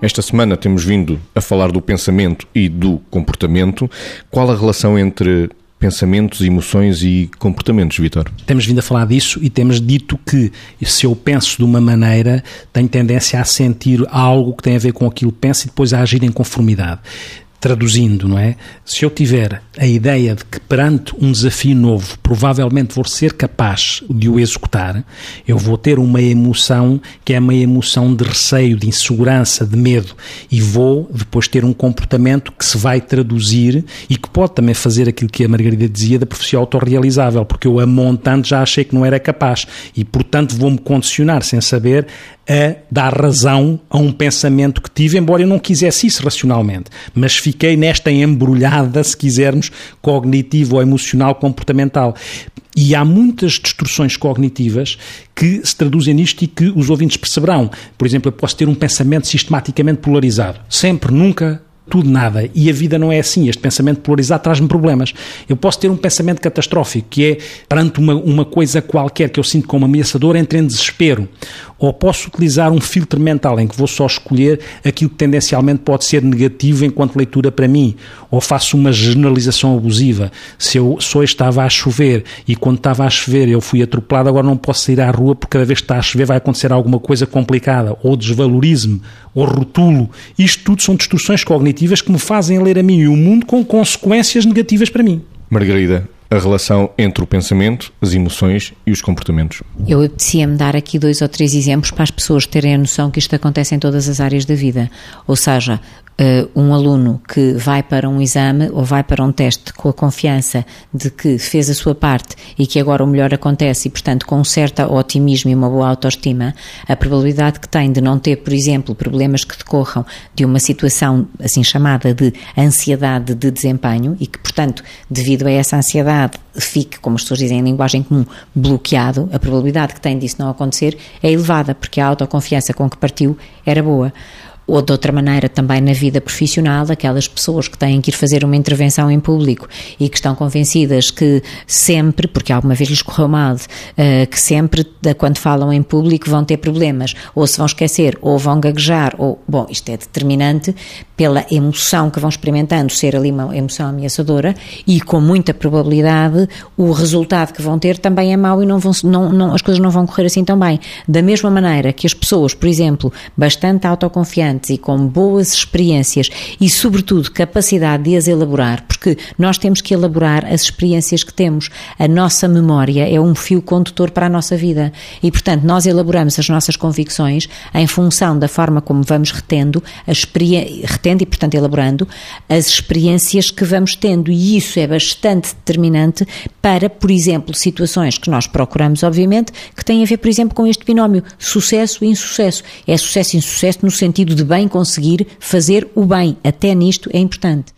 Esta semana temos vindo a falar do pensamento e do comportamento. Qual a relação entre pensamentos, emoções e comportamentos, Vitor? Temos vindo a falar disso e temos dito que se eu penso de uma maneira, tenho tendência a sentir algo que tem a ver com aquilo que penso e depois a agir em conformidade. Traduzindo, não é? Se eu tiver a ideia de que perante um desafio novo, provavelmente vou ser capaz de o executar, eu vou ter uma emoção que é uma emoção de receio, de insegurança, de medo, e vou depois ter um comportamento que se vai traduzir e que pode também fazer aquilo que a Margarida dizia da profecia autorrealizável, porque eu a montando já achei que não era capaz e, portanto, vou-me condicionar sem saber a dar razão a um pensamento que tive, embora eu não quisesse isso racionalmente, mas fiquei nesta embrulhada, se quisermos, cognitivo ou emocional comportamental. E há muitas distorções cognitivas que se traduzem nisto e que os ouvintes perceberão. Por exemplo, eu posso ter um pensamento sistematicamente polarizado. Sempre, nunca, tudo nada. E a vida não é assim. Este pensamento polarizado traz-me problemas. Eu posso ter um pensamento catastrófico, que é perante uma, uma coisa qualquer que eu sinto como ameaçador, entre em desespero. Ou posso utilizar um filtro mental em que vou só escolher aquilo que tendencialmente pode ser negativo enquanto leitura para mim. Ou faço uma generalização abusiva. Se eu só estava a chover e quando estava a chover eu fui atropelado, agora não posso sair à rua porque cada vez que está a chover vai acontecer alguma coisa complicada. Ou desvalorizo-me, ou rotulo. Isto tudo são distorções cognitivas que me fazem ler a mim e o mundo com consequências negativas para mim. Margarida, a relação entre o pensamento, as emoções e os comportamentos. Eu apetecia-me dar aqui dois ou três exemplos para as pessoas terem a noção que isto acontece em todas as áreas da vida. Ou seja, uh, um aluno que vai para um exame ou vai para um teste com a confiança de que fez a sua parte e que agora o melhor acontece e, portanto, com um certo otimismo e uma boa autoestima, a probabilidade que tem de não ter, por exemplo, problemas que decorram de uma situação assim chamada de ansiedade de desempenho e que, portanto, devido a essa ansiedade fique, como as pessoas dizem em linguagem comum, bloqueado, a probabilidade que tem disso não acontecer é elevada, porque a autoconfiança com que partiu era boa ou de outra maneira também na vida profissional, aquelas pessoas que têm que ir fazer uma intervenção em público e que estão convencidas que sempre, porque alguma vez lhes correu mal, eh, que sempre quando falam em público vão ter problemas, ou se vão esquecer, ou vão gaguejar, ou, bom, isto é determinante pela emoção que vão experimentando ser ali uma emoção ameaçadora e com muita probabilidade o resultado que vão ter também é mau e não vão, não, não, as coisas não vão correr assim tão bem. Da mesma maneira que as pessoas, por exemplo, bastante autoconfiantes e com boas experiências e, sobretudo, capacidade de as elaborar, porque nós temos que elaborar as experiências que temos. A nossa memória é um fio condutor para a nossa vida e, portanto, nós elaboramos as nossas convicções em função da forma como vamos retendo, retendo e, portanto, elaborando as experiências que vamos tendo e isso é bastante determinante para, por exemplo, situações que nós procuramos, obviamente, que têm a ver, por exemplo, com este binómio sucesso e insucesso. É sucesso e insucesso no sentido de bem conseguir fazer o bem. Até nisto é importante.